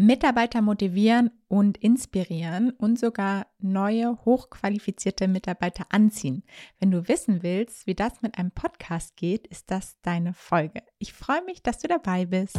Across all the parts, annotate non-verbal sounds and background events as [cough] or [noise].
Mitarbeiter motivieren und inspirieren und sogar neue, hochqualifizierte Mitarbeiter anziehen. Wenn du wissen willst, wie das mit einem Podcast geht, ist das deine Folge. Ich freue mich, dass du dabei bist.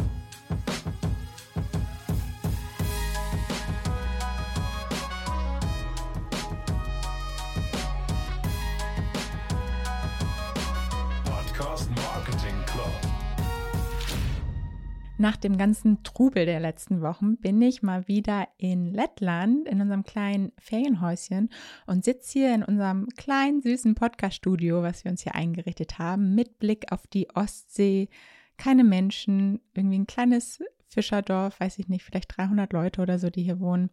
Nach dem ganzen Trubel der letzten Wochen bin ich mal wieder in Lettland in unserem kleinen Ferienhäuschen und sitze hier in unserem kleinen süßen Podcast-Studio, was wir uns hier eingerichtet haben, mit Blick auf die Ostsee. Keine Menschen, irgendwie ein kleines Fischerdorf, weiß ich nicht, vielleicht 300 Leute oder so, die hier wohnen.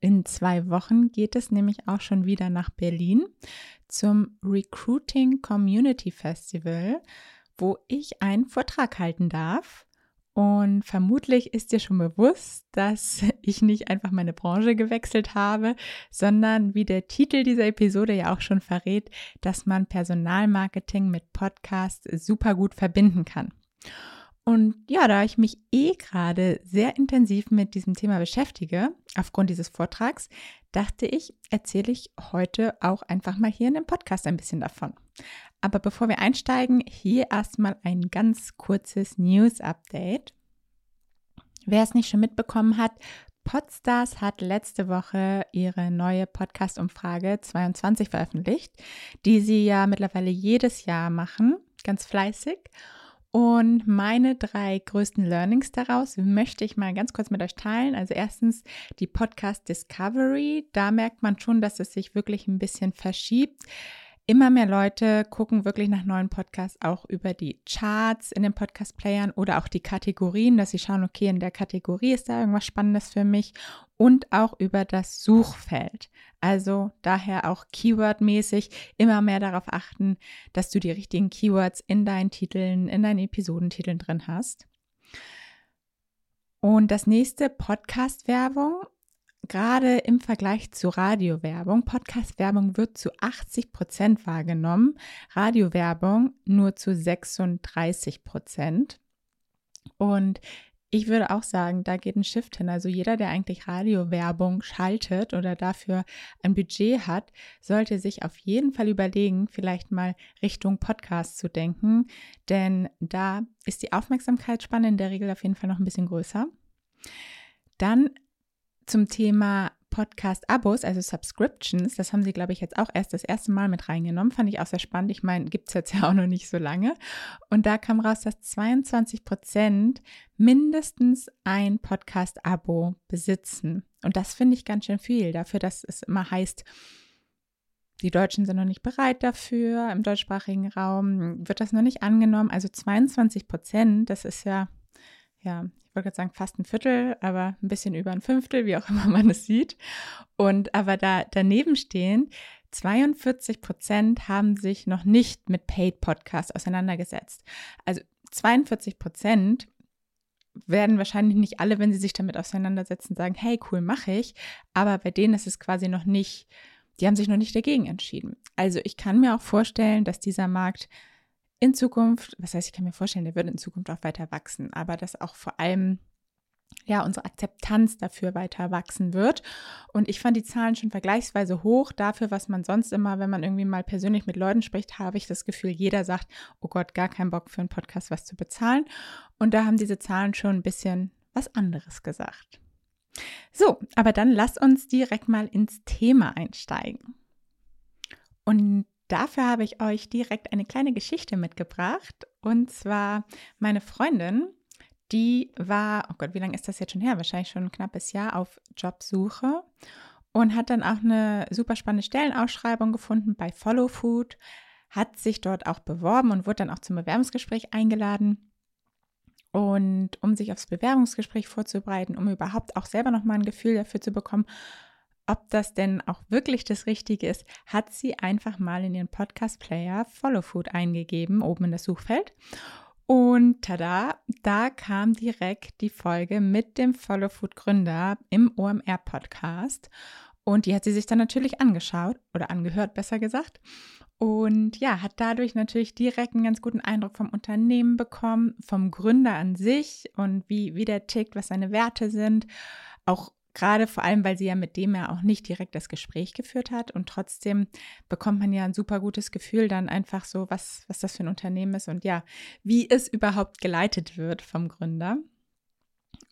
In zwei Wochen geht es nämlich auch schon wieder nach Berlin zum Recruiting Community Festival, wo ich einen Vortrag halten darf. Und vermutlich ist dir schon bewusst, dass [laughs] ich nicht einfach meine Branche gewechselt habe, sondern wie der Titel dieser Episode ja auch schon verrät, dass man Personalmarketing mit Podcast super gut verbinden kann. Und ja, da ich mich eh gerade sehr intensiv mit diesem Thema beschäftige, aufgrund dieses Vortrags, dachte ich, erzähle ich heute auch einfach mal hier in dem Podcast ein bisschen davon. Aber bevor wir einsteigen, hier erstmal ein ganz kurzes News-Update. Wer es nicht schon mitbekommen hat, Podstars hat letzte Woche ihre neue Podcast-Umfrage 22 veröffentlicht, die sie ja mittlerweile jedes Jahr machen, ganz fleißig. Und meine drei größten Learnings daraus möchte ich mal ganz kurz mit euch teilen. Also erstens die Podcast Discovery. Da merkt man schon, dass es sich wirklich ein bisschen verschiebt. Immer mehr Leute gucken wirklich nach neuen Podcasts auch über die Charts in den Podcast-Playern oder auch die Kategorien, dass sie schauen, okay, in der Kategorie ist da irgendwas Spannendes für mich und auch über das Suchfeld. Also daher auch Keyword-mäßig immer mehr darauf achten, dass du die richtigen Keywords in deinen Titeln, in deinen Episodentiteln drin hast. Und das nächste Podcast-Werbung gerade im Vergleich zu Radiowerbung, Podcast-Werbung wird zu 80 Prozent wahrgenommen, Radiowerbung nur zu 36 Prozent. Und ich würde auch sagen, da geht ein Shift hin. Also jeder, der eigentlich Radiowerbung schaltet oder dafür ein Budget hat, sollte sich auf jeden Fall überlegen, vielleicht mal Richtung Podcast zu denken, denn da ist die Aufmerksamkeitsspanne in der Regel auf jeden Fall noch ein bisschen größer. Dann zum Thema Podcast-Abos, also Subscriptions. Das haben sie, glaube ich, jetzt auch erst das erste Mal mit reingenommen. Fand ich auch sehr spannend. Ich meine, gibt es jetzt [laughs] ja auch noch nicht so lange. Und da kam raus, dass 22 Prozent mindestens ein Podcast-Abo besitzen. Und das finde ich ganz schön viel dafür, dass es immer heißt, die Deutschen sind noch nicht bereit dafür. Im deutschsprachigen Raum wird das noch nicht angenommen. Also 22 Prozent, das ist ja ja, ich wollte gerade sagen fast ein Viertel, aber ein bisschen über ein Fünftel, wie auch immer man es sieht. Und aber da daneben stehen, 42 Prozent haben sich noch nicht mit Paid Podcasts auseinandergesetzt. Also 42 Prozent werden wahrscheinlich nicht alle, wenn sie sich damit auseinandersetzen, sagen, hey, cool, mache ich. Aber bei denen ist es quasi noch nicht, die haben sich noch nicht dagegen entschieden. Also ich kann mir auch vorstellen, dass dieser Markt in Zukunft, was heißt, ich kann mir vorstellen, der wird in Zukunft auch weiter wachsen, aber dass auch vor allem ja, unsere Akzeptanz dafür weiter wachsen wird. Und ich fand die Zahlen schon vergleichsweise hoch dafür, was man sonst immer, wenn man irgendwie mal persönlich mit Leuten spricht, habe ich das Gefühl, jeder sagt, oh Gott, gar keinen Bock für einen Podcast was zu bezahlen. Und da haben diese Zahlen schon ein bisschen was anderes gesagt. So, aber dann lass uns direkt mal ins Thema einsteigen. Und Dafür habe ich euch direkt eine kleine Geschichte mitgebracht. Und zwar meine Freundin, die war, oh Gott, wie lange ist das jetzt schon her? Wahrscheinlich schon ein knappes Jahr auf Jobsuche und hat dann auch eine super spannende Stellenausschreibung gefunden bei Follow Food, hat sich dort auch beworben und wurde dann auch zum Bewerbungsgespräch eingeladen. Und um sich aufs Bewerbungsgespräch vorzubereiten, um überhaupt auch selber nochmal ein Gefühl dafür zu bekommen, ob das denn auch wirklich das Richtige ist, hat sie einfach mal in ihren Podcast-Player Follow Food eingegeben, oben in das Suchfeld. Und tada, da kam direkt die Folge mit dem Follow Food Gründer im OMR Podcast. Und die hat sie sich dann natürlich angeschaut oder angehört, besser gesagt. Und ja, hat dadurch natürlich direkt einen ganz guten Eindruck vom Unternehmen bekommen, vom Gründer an sich und wie, wie der tickt, was seine Werte sind. Auch gerade vor allem, weil sie ja mit dem ja auch nicht direkt das Gespräch geführt hat. Und trotzdem bekommt man ja ein super gutes Gefühl dann einfach so, was, was das für ein Unternehmen ist und ja, wie es überhaupt geleitet wird vom Gründer.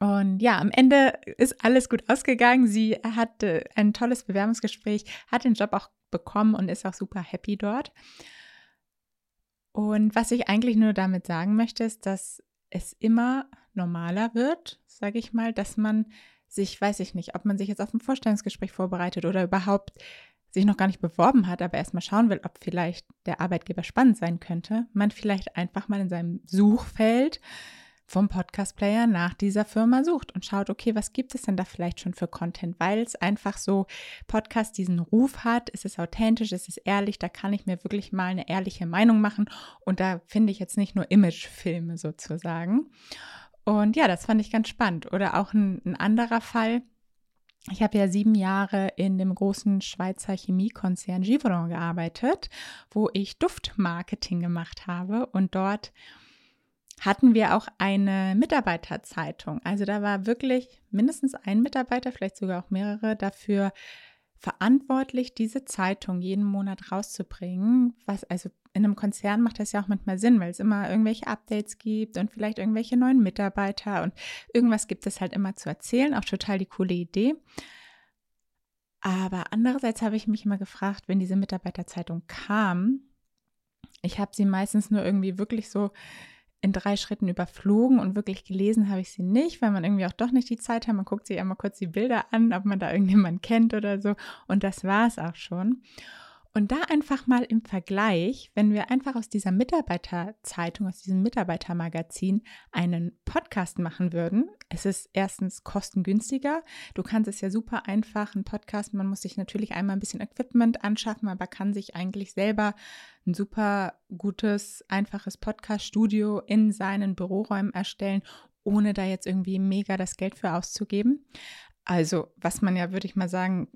Und ja, am Ende ist alles gut ausgegangen. Sie hatte ein tolles Bewerbungsgespräch, hat den Job auch bekommen und ist auch super happy dort. Und was ich eigentlich nur damit sagen möchte, ist, dass es immer normaler wird, sage ich mal, dass man sich, weiß ich nicht, ob man sich jetzt auf ein Vorstellungsgespräch vorbereitet oder überhaupt sich noch gar nicht beworben hat, aber erstmal schauen will, ob vielleicht der Arbeitgeber spannend sein könnte, man vielleicht einfach mal in seinem Suchfeld vom Podcast-Player nach dieser Firma sucht und schaut, okay, was gibt es denn da vielleicht schon für Content, weil es einfach so Podcast diesen Ruf hat, ist es authentisch, ist es ehrlich, da kann ich mir wirklich mal eine ehrliche Meinung machen und da finde ich jetzt nicht nur Imagefilme sozusagen. Und ja, das fand ich ganz spannend. Oder auch ein, ein anderer Fall. Ich habe ja sieben Jahre in dem großen Schweizer Chemiekonzern Givaudan gearbeitet, wo ich Duftmarketing gemacht habe und dort hatten wir auch eine Mitarbeiterzeitung. Also da war wirklich mindestens ein Mitarbeiter, vielleicht sogar auch mehrere, dafür verantwortlich, diese Zeitung jeden Monat rauszubringen. Was also in einem Konzern macht das ja auch manchmal Sinn, weil es immer irgendwelche Updates gibt und vielleicht irgendwelche neuen Mitarbeiter und irgendwas gibt es halt immer zu erzählen. Auch total die coole Idee. Aber andererseits habe ich mich immer gefragt, wenn diese Mitarbeiterzeitung kam, ich habe sie meistens nur irgendwie wirklich so in drei Schritten überflogen und wirklich gelesen habe ich sie nicht, weil man irgendwie auch doch nicht die Zeit hat. Man guckt sich einmal kurz die Bilder an, ob man da irgendjemand kennt oder so. Und das war es auch schon. Und da einfach mal im Vergleich, wenn wir einfach aus dieser Mitarbeiterzeitung, aus diesem Mitarbeitermagazin einen Podcast machen würden, es ist erstens kostengünstiger. Du kannst es ja super einfach, einen Podcast, man muss sich natürlich einmal ein bisschen Equipment anschaffen, aber kann sich eigentlich selber ein super gutes, einfaches Podcast-Studio in seinen Büroräumen erstellen, ohne da jetzt irgendwie mega das Geld für auszugeben. Also, was man ja, würde ich mal sagen,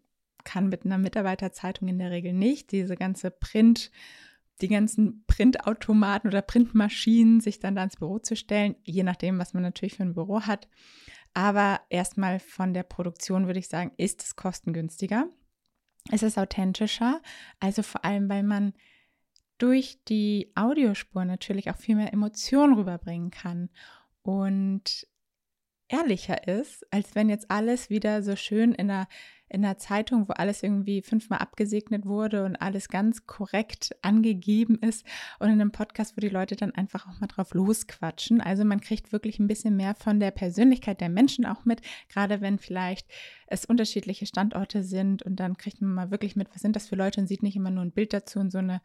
kann mit einer Mitarbeiterzeitung in der Regel nicht. Diese ganze Print, die ganzen Printautomaten oder Printmaschinen sich dann da ins Büro zu stellen, je nachdem, was man natürlich für ein Büro hat. Aber erstmal von der Produktion würde ich sagen, ist es kostengünstiger. Es ist authentischer, also vor allem, weil man durch die Audiospur natürlich auch viel mehr Emotionen rüberbringen kann und ehrlicher ist, als wenn jetzt alles wieder so schön in der in der Zeitung, wo alles irgendwie fünfmal abgesegnet wurde und alles ganz korrekt angegeben ist und in einem Podcast, wo die Leute dann einfach auch mal drauf losquatschen. Also man kriegt wirklich ein bisschen mehr von der Persönlichkeit der Menschen auch mit, gerade wenn vielleicht es unterschiedliche Standorte sind und dann kriegt man mal wirklich mit, was sind das für Leute und sieht nicht immer nur ein Bild dazu und so eine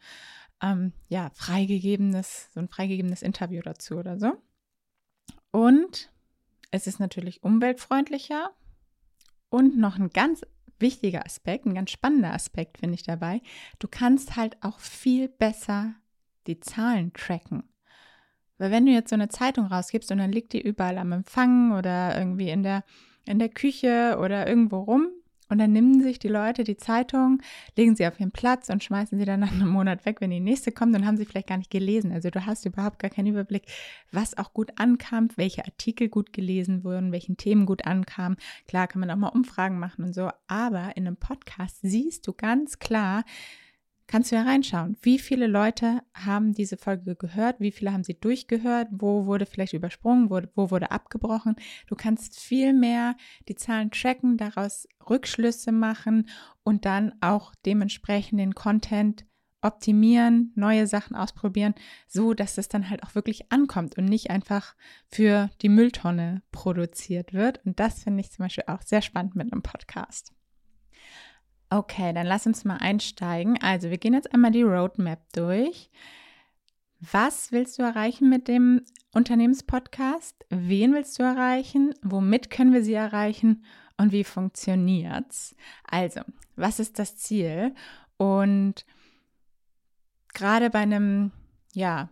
ähm, ja freigegebenes, so ein freigegebenes Interview dazu oder so. Und es ist natürlich umweltfreundlicher und noch ein ganz wichtiger Aspekt, ein ganz spannender Aspekt finde ich dabei. Du kannst halt auch viel besser die Zahlen tracken. Weil wenn du jetzt so eine Zeitung rausgibst und dann liegt die überall am Empfang oder irgendwie in der, in der Küche oder irgendwo rum, und dann nehmen sich die Leute die Zeitung, legen sie auf ihren Platz und schmeißen sie dann nach einem Monat weg, wenn die nächste kommt, dann haben sie vielleicht gar nicht gelesen. Also du hast überhaupt gar keinen Überblick, was auch gut ankam, welche Artikel gut gelesen wurden, welchen Themen gut ankamen. Klar kann man auch mal Umfragen machen und so, aber in einem Podcast siehst du ganz klar, kannst du ja reinschauen. Wie viele Leute haben diese Folge gehört? Wie viele haben sie durchgehört? Wo wurde vielleicht übersprungen? Wo, wo wurde abgebrochen? Du kannst viel mehr die Zahlen tracken, daraus Rückschlüsse machen und dann auch dementsprechend den Content optimieren, neue Sachen ausprobieren, so dass es dann halt auch wirklich ankommt und nicht einfach für die Mülltonne produziert wird. Und das finde ich zum Beispiel auch sehr spannend mit einem Podcast. Okay, dann lass uns mal einsteigen. Also, wir gehen jetzt einmal die Roadmap durch. Was willst du erreichen mit dem Unternehmenspodcast? Wen willst du erreichen? Womit können wir sie erreichen? Und wie funktioniert's? Also, was ist das Ziel? Und gerade bei einem, ja,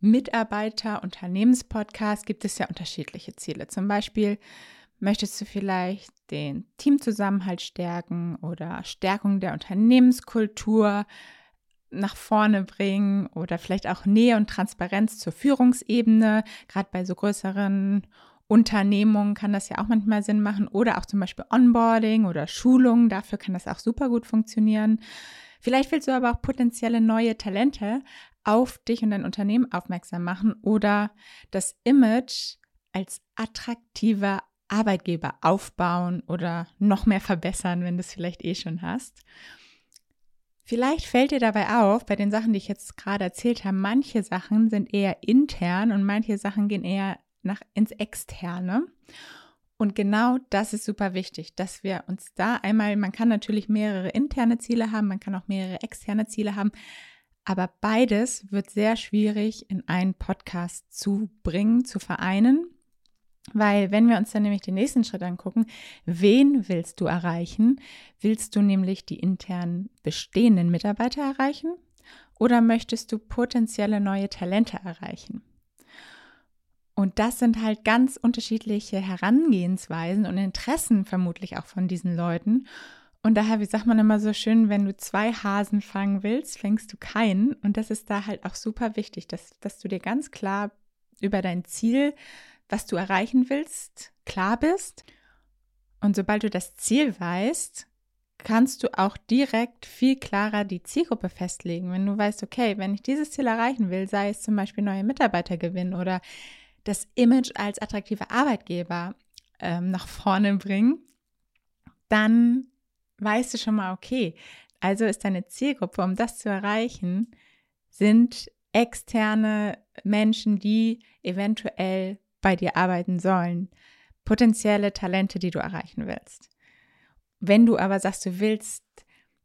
Mitarbeiter-Unternehmenspodcast gibt es ja unterschiedliche Ziele. Zum Beispiel möchtest du vielleicht den Teamzusammenhalt stärken oder Stärkung der Unternehmenskultur nach vorne bringen oder vielleicht auch Nähe und Transparenz zur Führungsebene. Gerade bei so größeren Unternehmungen kann das ja auch manchmal Sinn machen oder auch zum Beispiel Onboarding oder Schulungen. Dafür kann das auch super gut funktionieren. Vielleicht willst du aber auch potenzielle neue Talente auf dich und dein Unternehmen aufmerksam machen oder das Image als attraktiver Arbeitgeber aufbauen oder noch mehr verbessern, wenn du es vielleicht eh schon hast. Vielleicht fällt dir dabei auf, bei den Sachen, die ich jetzt gerade erzählt habe, manche Sachen sind eher intern und manche Sachen gehen eher nach ins Externe. Und genau das ist super wichtig, dass wir uns da einmal, man kann natürlich mehrere interne Ziele haben, man kann auch mehrere externe Ziele haben, aber beides wird sehr schwierig in einen Podcast zu bringen, zu vereinen. Weil wenn wir uns dann nämlich den nächsten Schritt angucken, wen willst du erreichen? Willst du nämlich die internen bestehenden Mitarbeiter erreichen oder möchtest du potenzielle neue Talente erreichen? Und das sind halt ganz unterschiedliche Herangehensweisen und Interessen vermutlich auch von diesen Leuten. Und daher, wie sagt man immer so schön, wenn du zwei Hasen fangen willst, fängst du keinen. Und das ist da halt auch super wichtig, dass, dass du dir ganz klar über dein Ziel was du erreichen willst, klar bist. Und sobald du das Ziel weißt, kannst du auch direkt viel klarer die Zielgruppe festlegen. Wenn du weißt, okay, wenn ich dieses Ziel erreichen will, sei es zum Beispiel neue Mitarbeiter gewinnen oder das Image als attraktiver Arbeitgeber ähm, nach vorne bringen, dann weißt du schon mal, okay, also ist deine Zielgruppe, um das zu erreichen, sind externe Menschen, die eventuell bei dir arbeiten sollen. Potenzielle Talente, die du erreichen willst. Wenn du aber sagst, du willst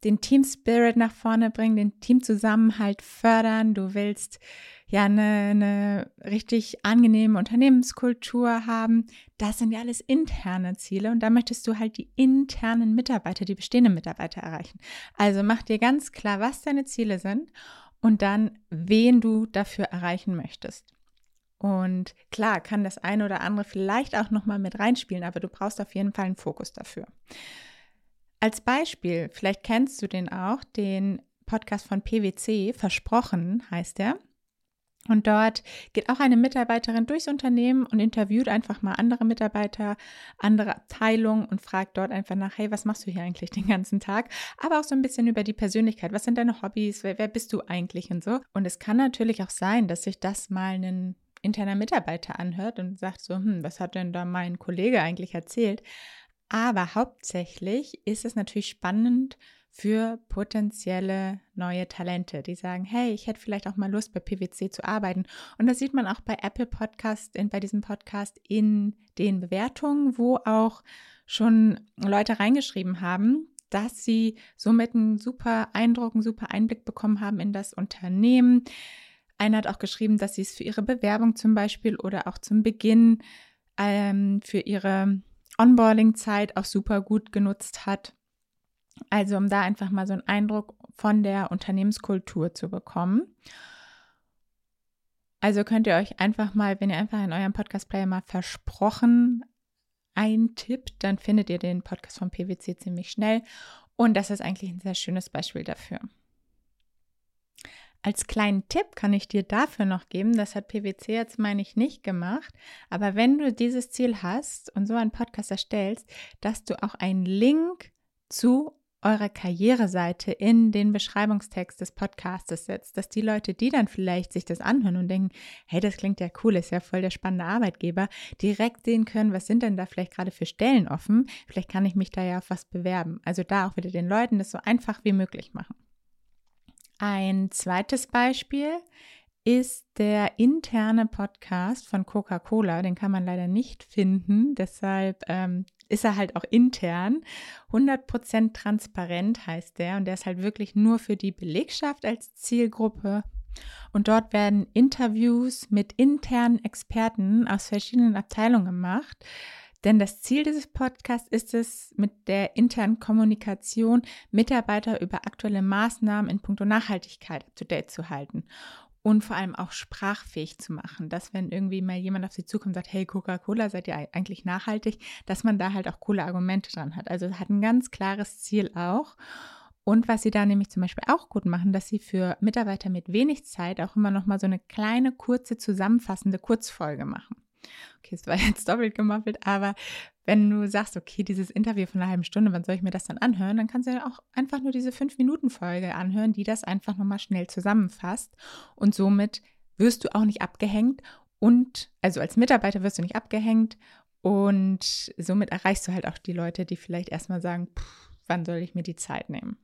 den Team Spirit nach vorne bringen, den Teamzusammenhalt fördern, du willst ja eine, eine richtig angenehme Unternehmenskultur haben, das sind ja alles interne Ziele und da möchtest du halt die internen Mitarbeiter, die bestehenden Mitarbeiter erreichen. Also mach dir ganz klar, was deine Ziele sind und dann, wen du dafür erreichen möchtest. Und klar, kann das eine oder andere vielleicht auch nochmal mit reinspielen, aber du brauchst auf jeden Fall einen Fokus dafür. Als Beispiel, vielleicht kennst du den auch, den Podcast von PwC, Versprochen heißt der. Und dort geht auch eine Mitarbeiterin durchs Unternehmen und interviewt einfach mal andere Mitarbeiter, andere Abteilungen und fragt dort einfach nach, hey, was machst du hier eigentlich den ganzen Tag? Aber auch so ein bisschen über die Persönlichkeit. Was sind deine Hobbys? Wer, wer bist du eigentlich und so? Und es kann natürlich auch sein, dass sich das mal einen interner Mitarbeiter anhört und sagt so, hm, was hat denn da mein Kollege eigentlich erzählt? Aber hauptsächlich ist es natürlich spannend für potenzielle neue Talente, die sagen, hey, ich hätte vielleicht auch mal Lust bei PwC zu arbeiten. Und das sieht man auch bei Apple Podcast, in, bei diesem Podcast in den Bewertungen, wo auch schon Leute reingeschrieben haben, dass sie somit einen super Eindruck, einen super Einblick bekommen haben in das Unternehmen, einer hat auch geschrieben, dass sie es für ihre Bewerbung zum Beispiel oder auch zum Beginn ähm, für ihre Onboarding-Zeit auch super gut genutzt hat. Also um da einfach mal so einen Eindruck von der Unternehmenskultur zu bekommen. Also könnt ihr euch einfach mal, wenn ihr einfach in eurem Podcast-Player mal versprochen eintippt, dann findet ihr den Podcast von PwC ziemlich schnell. Und das ist eigentlich ein sehr schönes Beispiel dafür. Als kleinen Tipp kann ich dir dafür noch geben, das hat PwC jetzt, meine ich, nicht gemacht, aber wenn du dieses Ziel hast und so einen Podcast erstellst, dass du auch einen Link zu eurer Karriereseite in den Beschreibungstext des Podcastes setzt, dass die Leute, die dann vielleicht sich das anhören und denken, hey, das klingt ja cool, ist ja voll der spannende Arbeitgeber, direkt sehen können, was sind denn da vielleicht gerade für Stellen offen, vielleicht kann ich mich da ja auf was bewerben. Also da auch wieder den Leuten das so einfach wie möglich machen. Ein zweites Beispiel ist der interne Podcast von Coca-Cola. Den kann man leider nicht finden, deshalb ähm, ist er halt auch intern. 100% transparent heißt der und der ist halt wirklich nur für die Belegschaft als Zielgruppe. Und dort werden Interviews mit internen Experten aus verschiedenen Abteilungen gemacht denn das Ziel dieses Podcasts ist es, mit der internen Kommunikation Mitarbeiter über aktuelle Maßnahmen in puncto Nachhaltigkeit up-to-date zu halten und vor allem auch sprachfähig zu machen, dass wenn irgendwie mal jemand auf sie zukommt und sagt, hey Coca-Cola, seid ihr eigentlich nachhaltig, dass man da halt auch coole Argumente dran hat. Also hat ein ganz klares Ziel auch. Und was sie da nämlich zum Beispiel auch gut machen, dass sie für Mitarbeiter mit wenig Zeit auch immer noch mal so eine kleine, kurze, zusammenfassende Kurzfolge machen. Okay, es war [laughs] jetzt doppelt gemoppelt, aber wenn du sagst, okay, dieses Interview von einer halben Stunde, wann soll ich mir das dann anhören, dann kannst du ja auch einfach nur diese fünf Minuten Folge anhören, die das einfach nochmal schnell zusammenfasst und somit wirst du auch nicht abgehängt und also als Mitarbeiter wirst du nicht abgehängt und somit erreichst du halt auch die Leute, die vielleicht erstmal sagen, pff, wann soll ich mir die Zeit nehmen?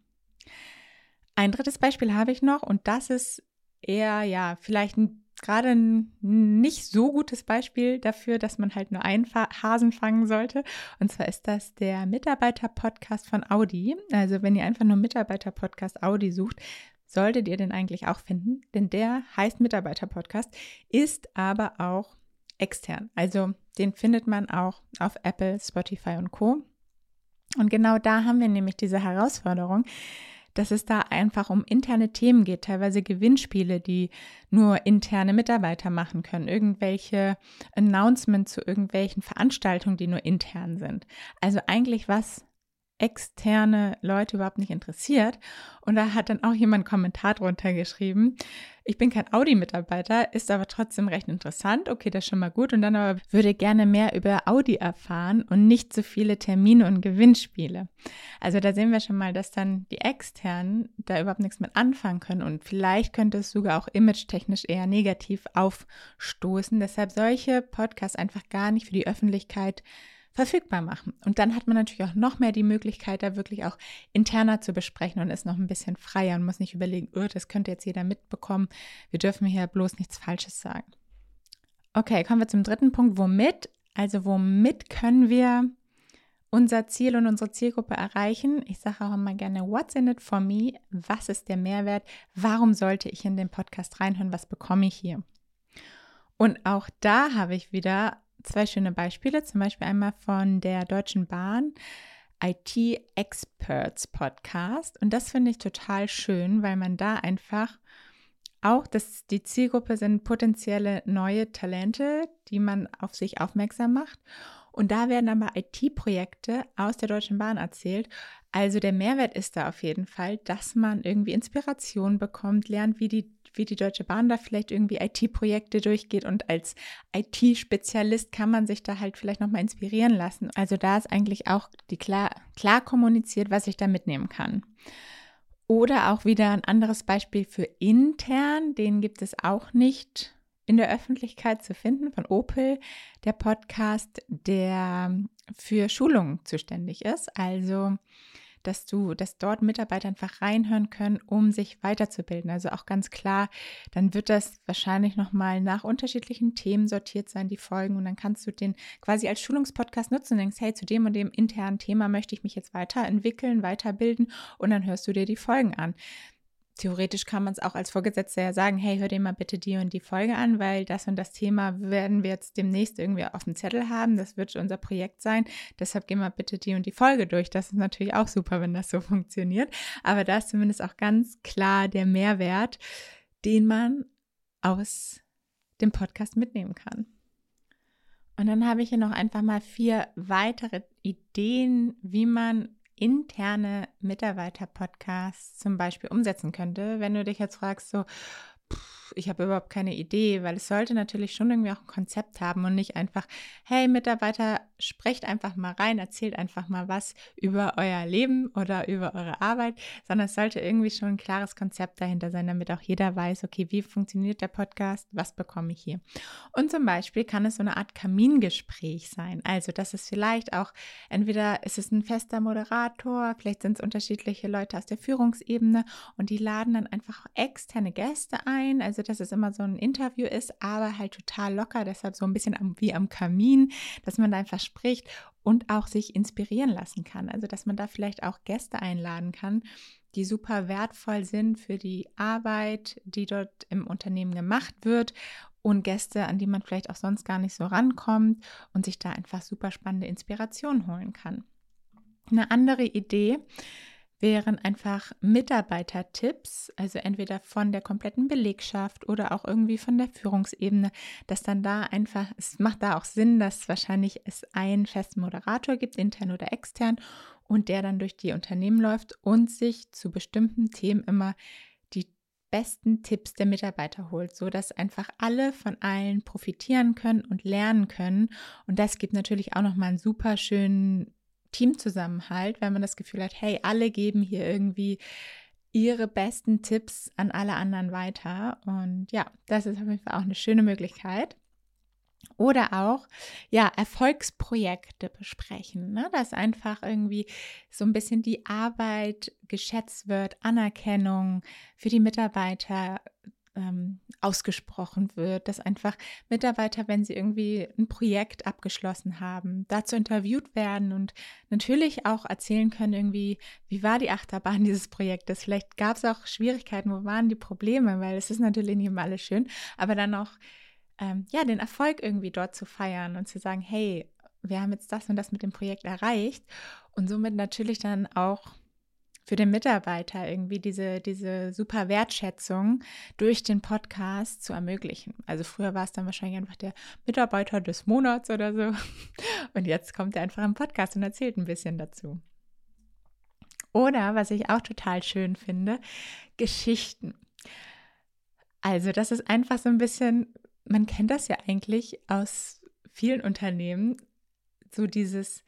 Ein drittes Beispiel habe ich noch und das ist eher, ja, vielleicht ein, gerade ein nicht so gutes Beispiel dafür, dass man halt nur einen Hasen fangen sollte. Und zwar ist das der Mitarbeiter-Podcast von Audi. Also wenn ihr einfach nur Mitarbeiter-Podcast Audi sucht, solltet ihr den eigentlich auch finden, denn der heißt Mitarbeiter-Podcast, ist aber auch extern. Also den findet man auch auf Apple, Spotify und Co. Und genau da haben wir nämlich diese Herausforderung, dass es da einfach um interne Themen geht, teilweise Gewinnspiele, die nur interne Mitarbeiter machen können, irgendwelche Announcements zu irgendwelchen Veranstaltungen, die nur intern sind. Also eigentlich was externe Leute überhaupt nicht interessiert. Und da hat dann auch jemand einen Kommentar drunter geschrieben. Ich bin kein Audi-Mitarbeiter, ist aber trotzdem recht interessant. Okay, das ist schon mal gut. Und dann aber würde gerne mehr über Audi erfahren und nicht so viele Termine und Gewinnspiele. Also da sehen wir schon mal, dass dann die externen da überhaupt nichts mit anfangen können. Und vielleicht könnte es sogar auch image-technisch eher negativ aufstoßen. Deshalb solche Podcasts einfach gar nicht für die Öffentlichkeit verfügbar machen. Und dann hat man natürlich auch noch mehr die Möglichkeit, da wirklich auch interner zu besprechen und ist noch ein bisschen freier und muss nicht überlegen, oh, das könnte jetzt jeder mitbekommen. Wir dürfen hier bloß nichts Falsches sagen. Okay, kommen wir zum dritten Punkt. Womit? Also womit können wir unser Ziel und unsere Zielgruppe erreichen? Ich sage auch immer gerne, what's in it for me? Was ist der Mehrwert? Warum sollte ich in den Podcast reinhören? Was bekomme ich hier? Und auch da habe ich wieder zwei schöne Beispiele, zum Beispiel einmal von der Deutschen Bahn. IT Experts Podcast. Und das finde ich total schön, weil man da einfach auch, dass die Zielgruppe sind potenzielle neue Talente, die man auf sich aufmerksam macht. Und da werden aber IT-Projekte aus der Deutschen Bahn erzählt. Also der Mehrwert ist da auf jeden Fall, dass man irgendwie Inspiration bekommt, lernt, wie die wie die Deutsche Bahn da vielleicht irgendwie IT-Projekte durchgeht und als IT-Spezialist kann man sich da halt vielleicht nochmal inspirieren lassen. Also da ist eigentlich auch die klar, klar kommuniziert, was ich da mitnehmen kann. Oder auch wieder ein anderes Beispiel für intern, den gibt es auch nicht in der Öffentlichkeit zu finden von Opel, der Podcast, der für Schulungen zuständig ist. Also dass du, dass dort Mitarbeiter einfach reinhören können, um sich weiterzubilden. Also auch ganz klar, dann wird das wahrscheinlich nochmal nach unterschiedlichen Themen sortiert sein, die Folgen. Und dann kannst du den quasi als Schulungspodcast nutzen und denkst, hey, zu dem und dem internen Thema möchte ich mich jetzt weiterentwickeln, weiterbilden und dann hörst du dir die Folgen an theoretisch kann man es auch als Vorgesetzter ja sagen, hey, hör dir mal bitte die und die Folge an, weil das und das Thema werden wir jetzt demnächst irgendwie auf dem Zettel haben. Das wird unser Projekt sein. Deshalb gehen wir bitte die und die Folge durch. Das ist natürlich auch super, wenn das so funktioniert. Aber da ist zumindest auch ganz klar der Mehrwert, den man aus dem Podcast mitnehmen kann. Und dann habe ich hier noch einfach mal vier weitere Ideen, wie man interne Mitarbeiter-Podcasts zum Beispiel umsetzen könnte, wenn du dich jetzt fragst, so, ich habe überhaupt keine Idee, weil es sollte natürlich schon irgendwie auch ein Konzept haben und nicht einfach, hey Mitarbeiter, sprecht einfach mal rein, erzählt einfach mal was über euer Leben oder über eure Arbeit, sondern es sollte irgendwie schon ein klares Konzept dahinter sein, damit auch jeder weiß, okay, wie funktioniert der Podcast, was bekomme ich hier. Und zum Beispiel kann es so eine Art Kamingespräch sein. Also, das ist vielleicht auch, entweder ist es ein fester Moderator, vielleicht sind es unterschiedliche Leute aus der Führungsebene und die laden dann einfach externe Gäste ein. Also dass es immer so ein Interview ist, aber halt total locker, deshalb so ein bisschen am, wie am Kamin, dass man da einfach spricht und auch sich inspirieren lassen kann. Also dass man da vielleicht auch Gäste einladen kann, die super wertvoll sind für die Arbeit, die dort im Unternehmen gemacht wird und Gäste, an die man vielleicht auch sonst gar nicht so rankommt und sich da einfach super spannende Inspiration holen kann. Eine andere Idee wären einfach Mitarbeitertipps, also entweder von der kompletten Belegschaft oder auch irgendwie von der Führungsebene, dass dann da einfach, es macht da auch Sinn, dass wahrscheinlich es einen festen Moderator gibt, intern oder extern, und der dann durch die Unternehmen läuft und sich zu bestimmten Themen immer die besten Tipps der Mitarbeiter holt, so dass einfach alle von allen profitieren können und lernen können. Und das gibt natürlich auch nochmal einen super schönen Teamzusammenhalt, wenn man das Gefühl hat, hey, alle geben hier irgendwie ihre besten Tipps an alle anderen weiter. Und ja, das ist auf jeden Fall auch eine schöne Möglichkeit. Oder auch, ja, Erfolgsprojekte besprechen, ne? dass einfach irgendwie so ein bisschen die Arbeit geschätzt wird, Anerkennung für die Mitarbeiter ähm, ausgesprochen wird, dass einfach Mitarbeiter, wenn sie irgendwie ein Projekt abgeschlossen haben, dazu interviewt werden und natürlich auch erzählen können, irgendwie, wie war die Achterbahn [laughs] dieses Projektes. Vielleicht gab es auch Schwierigkeiten, wo waren die Probleme, weil es ist natürlich nicht immer alles schön, aber dann auch ähm, ja, den Erfolg irgendwie dort zu feiern und zu sagen, hey, wir haben jetzt das und das mit dem Projekt erreicht und somit natürlich dann auch für den Mitarbeiter irgendwie diese, diese super Wertschätzung durch den Podcast zu ermöglichen. Also früher war es dann wahrscheinlich einfach der Mitarbeiter des Monats oder so. [laughs] Und jetzt kommt er einfach im Podcast und erzählt ein bisschen dazu. Oder, was ich auch total schön finde, Geschichten. Also das ist einfach so ein bisschen man kennt das ja eigentlich aus vielen Unternehmen, so dieses,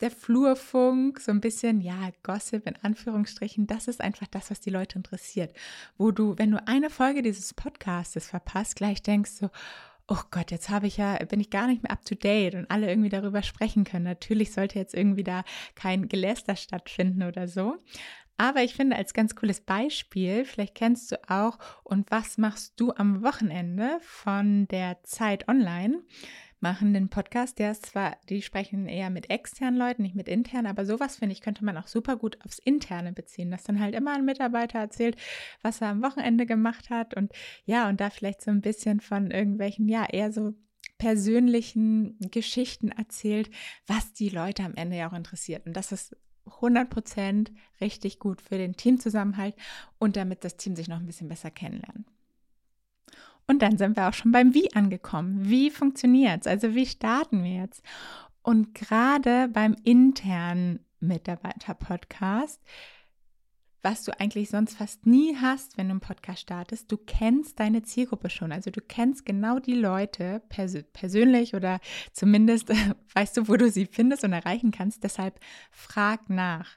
der Flurfunk, so ein bisschen, ja, Gossip in Anführungsstrichen, das ist einfach das, was die Leute interessiert. Wo du, wenn du eine Folge dieses Podcastes verpasst, gleich denkst so, oh Gott, jetzt habe ich ja, bin ich gar nicht mehr up to date und alle irgendwie darüber sprechen können. Natürlich sollte jetzt irgendwie da kein Geläster stattfinden oder so. Aber ich finde als ganz cooles Beispiel, vielleicht kennst du auch, und was machst du am Wochenende von der Zeit Online? Machen den Podcast, der ist zwar, die sprechen eher mit externen Leuten, nicht mit internen, aber sowas finde ich, könnte man auch super gut aufs Interne beziehen, dass dann halt immer ein Mitarbeiter erzählt, was er am Wochenende gemacht hat und ja, und da vielleicht so ein bisschen von irgendwelchen, ja, eher so persönlichen Geschichten erzählt, was die Leute am Ende ja auch interessiert. Und das ist 100% richtig gut für den Teamzusammenhalt und damit das Team sich noch ein bisschen besser kennenlernt. Und dann sind wir auch schon beim Wie angekommen. Wie funktioniert es? Also wie starten wir jetzt? Und gerade beim internen Mitarbeiter-Podcast was du eigentlich sonst fast nie hast, wenn du einen Podcast startest. Du kennst deine Zielgruppe schon. Also du kennst genau die Leute pers persönlich oder zumindest [laughs] weißt du, wo du sie findest und erreichen kannst. Deshalb frag nach.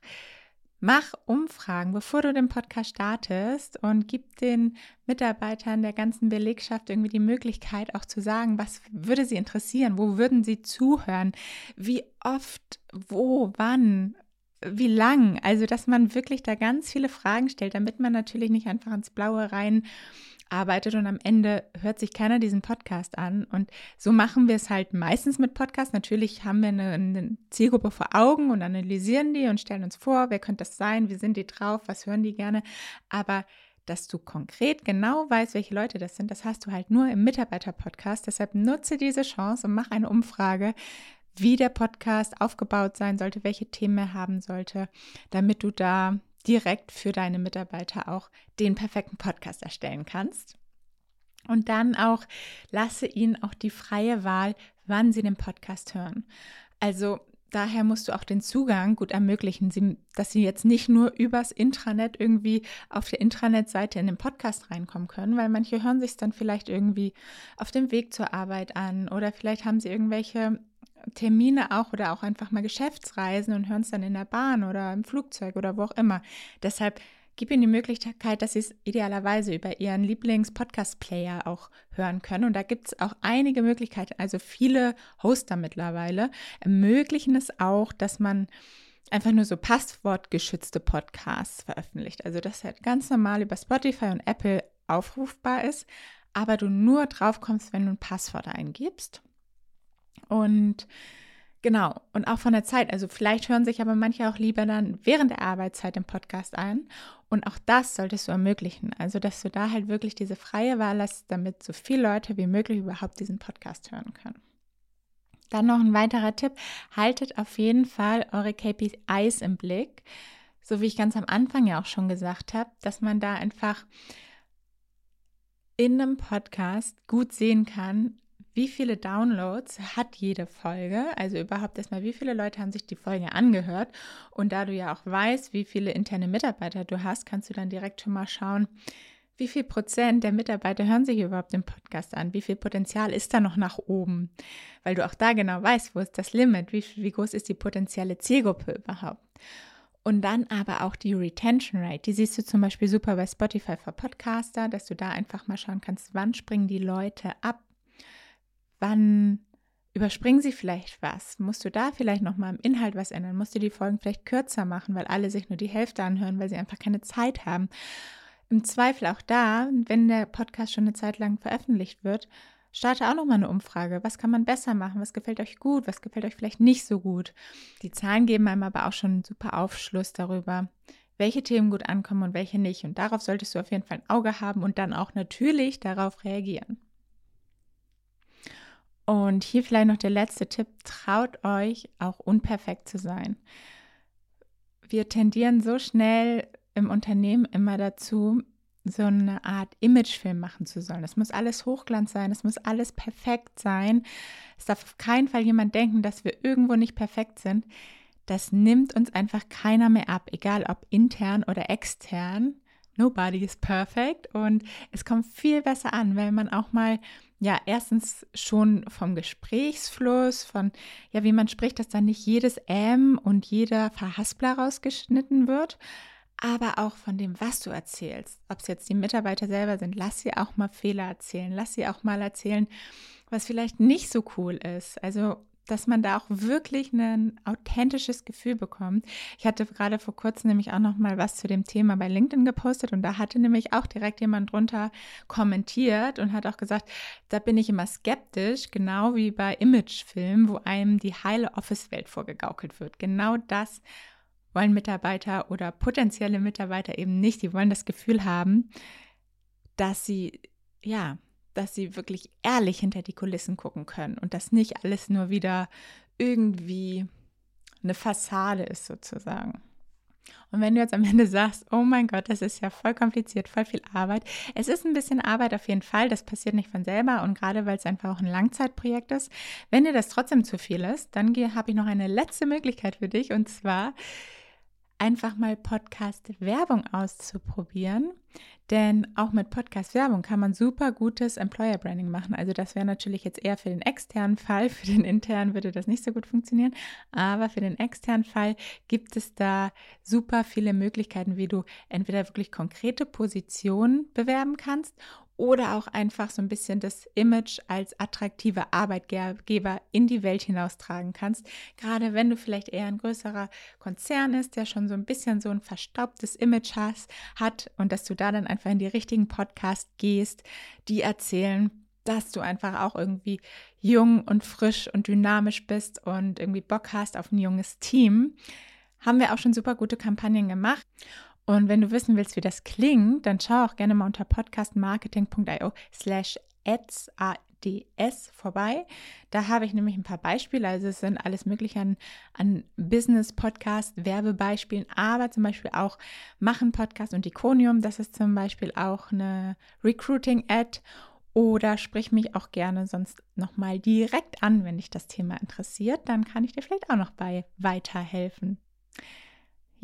Mach Umfragen, bevor du den Podcast startest und gib den Mitarbeitern der ganzen Belegschaft irgendwie die Möglichkeit auch zu sagen, was würde sie interessieren, wo würden sie zuhören, wie oft, wo, wann, wie lang. Also, dass man wirklich da ganz viele Fragen stellt, damit man natürlich nicht einfach ins Blaue rein arbeitet und am Ende hört sich keiner diesen Podcast an. Und so machen wir es halt meistens mit Podcasts. Natürlich haben wir eine, eine, Zielgruppe vor Augen und analysieren die und stellen uns vor, wer könnte das sein, wie sind die drauf, was hören die gerne. Aber dass du konkret genau weißt, welche Leute das sind, das hast du halt nur im Mitarbeiter-Podcast. Deshalb nutze diese Chance und mach eine Umfrage wie der Podcast aufgebaut sein sollte, welche Themen er haben sollte, damit du da direkt für deine Mitarbeiter auch den perfekten Podcast erstellen kannst. Und dann auch lasse ihnen auch die freie Wahl, wann sie den Podcast hören. Also daher musst du auch den Zugang gut ermöglichen, dass sie jetzt nicht nur übers Intranet irgendwie auf der Intranet-Seite in den Podcast reinkommen können, weil manche hören sich dann vielleicht irgendwie auf dem Weg zur Arbeit an oder vielleicht haben sie irgendwelche Termine auch oder auch einfach mal Geschäftsreisen und hören es dann in der Bahn oder im Flugzeug oder wo auch immer. Deshalb gib ihnen die Möglichkeit, dass sie es idealerweise über ihren Lieblings-Podcast-Player auch hören können. Und da gibt es auch einige Möglichkeiten. Also viele Hoster mittlerweile ermöglichen es auch, dass man einfach nur so passwortgeschützte Podcasts veröffentlicht. Also dass halt ganz normal über Spotify und Apple aufrufbar ist, aber du nur drauf kommst, wenn du ein Passwort eingibst. Und genau, und auch von der Zeit. Also vielleicht hören sich aber manche auch lieber dann während der Arbeitszeit im Podcast ein. Und auch das solltest du ermöglichen. Also, dass du da halt wirklich diese freie Wahl hast, damit so viele Leute wie möglich überhaupt diesen Podcast hören können. Dann noch ein weiterer Tipp. Haltet auf jeden Fall eure KPIs im Blick. So wie ich ganz am Anfang ja auch schon gesagt habe, dass man da einfach in einem Podcast gut sehen kann, wie viele Downloads hat jede Folge, also überhaupt erstmal, wie viele Leute haben sich die Folge angehört. Und da du ja auch weißt, wie viele interne Mitarbeiter du hast, kannst du dann direkt schon mal schauen, wie viel Prozent der Mitarbeiter hören sich überhaupt den Podcast an? Wie viel Potenzial ist da noch nach oben? Weil du auch da genau weißt, wo ist das Limit? Wie, wie groß ist die potenzielle Zielgruppe überhaupt? Und dann aber auch die Retention Rate. Die siehst du zum Beispiel super bei Spotify für Podcaster, dass du da einfach mal schauen kannst, wann springen die Leute ab? Wann überspringen sie vielleicht was? Musst du da vielleicht nochmal im Inhalt was ändern? Musst du die Folgen vielleicht kürzer machen, weil alle sich nur die Hälfte anhören, weil sie einfach keine Zeit haben? Im Zweifel auch da, wenn der Podcast schon eine Zeit lang veröffentlicht wird, starte auch nochmal eine Umfrage. Was kann man besser machen? Was gefällt euch gut? Was gefällt euch vielleicht nicht so gut? Die Zahlen geben einem aber auch schon einen super Aufschluss darüber, welche Themen gut ankommen und welche nicht. Und darauf solltest du auf jeden Fall ein Auge haben und dann auch natürlich darauf reagieren. Und hier vielleicht noch der letzte Tipp, traut euch auch unperfekt zu sein. Wir tendieren so schnell im Unternehmen immer dazu, so eine Art Imagefilm machen zu sollen. Es muss alles Hochglanz sein, es muss alles perfekt sein. Es darf auf keinen Fall jemand denken, dass wir irgendwo nicht perfekt sind. Das nimmt uns einfach keiner mehr ab, egal ob intern oder extern. Nobody is perfect und es kommt viel besser an, wenn man auch mal ja, erstens schon vom Gesprächsfluss, von, ja, wie man spricht, dass dann nicht jedes M und jeder Verhaspler rausgeschnitten wird, aber auch von dem, was du erzählst. Ob es jetzt die Mitarbeiter selber sind, lass sie auch mal Fehler erzählen, lass sie auch mal erzählen, was vielleicht nicht so cool ist. Also, dass man da auch wirklich ein authentisches Gefühl bekommt. Ich hatte gerade vor kurzem nämlich auch noch mal was zu dem Thema bei LinkedIn gepostet und da hatte nämlich auch direkt jemand drunter kommentiert und hat auch gesagt, da bin ich immer skeptisch, genau wie bei Imagefilmen, wo einem die heile Office-Welt vorgegaukelt wird. Genau das wollen Mitarbeiter oder potenzielle Mitarbeiter eben nicht. Die wollen das Gefühl haben, dass sie, ja, dass sie wirklich ehrlich hinter die Kulissen gucken können und dass nicht alles nur wieder irgendwie eine Fassade ist sozusagen. Und wenn du jetzt am Ende sagst, oh mein Gott, das ist ja voll kompliziert, voll viel Arbeit. Es ist ein bisschen Arbeit auf jeden Fall, das passiert nicht von selber und gerade weil es einfach auch ein Langzeitprojekt ist. Wenn dir das trotzdem zu viel ist, dann habe ich noch eine letzte Möglichkeit für dich und zwar einfach mal Podcast-Werbung auszuprobieren. Denn auch mit Podcast-Werbung kann man super gutes Employer-Branding machen. Also das wäre natürlich jetzt eher für den externen Fall. Für den internen würde das nicht so gut funktionieren. Aber für den externen Fall gibt es da super viele Möglichkeiten, wie du entweder wirklich konkrete Positionen bewerben kannst oder auch einfach so ein bisschen das Image als attraktiver Arbeitgeber in die Welt hinaustragen kannst. Gerade wenn du vielleicht eher ein größerer Konzern ist, der schon so ein bisschen so ein verstaubtes Image has, hat und dass du da dann einfach in die richtigen Podcasts gehst, die erzählen, dass du einfach auch irgendwie jung und frisch und dynamisch bist und irgendwie Bock hast auf ein junges Team. Haben wir auch schon super gute Kampagnen gemacht. Und wenn du wissen willst, wie das klingt, dann schau auch gerne mal unter podcastmarketing.io slash ads, vorbei. Da habe ich nämlich ein paar Beispiele. Also es sind alles mögliche an, an Business-Podcast, Werbebeispielen, aber zum Beispiel auch Machen-Podcast und Iconium. Das ist zum Beispiel auch eine Recruiting-Ad. Oder sprich mich auch gerne sonst nochmal direkt an, wenn dich das Thema interessiert. Dann kann ich dir vielleicht auch noch bei weiterhelfen.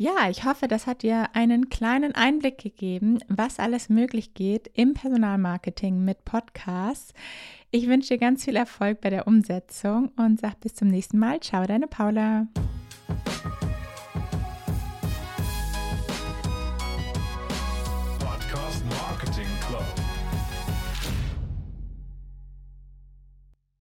Ja, ich hoffe, das hat dir einen kleinen Einblick gegeben, was alles möglich geht im Personalmarketing mit Podcasts. Ich wünsche dir ganz viel Erfolg bei der Umsetzung und sag bis zum nächsten Mal. Ciao, deine Paula.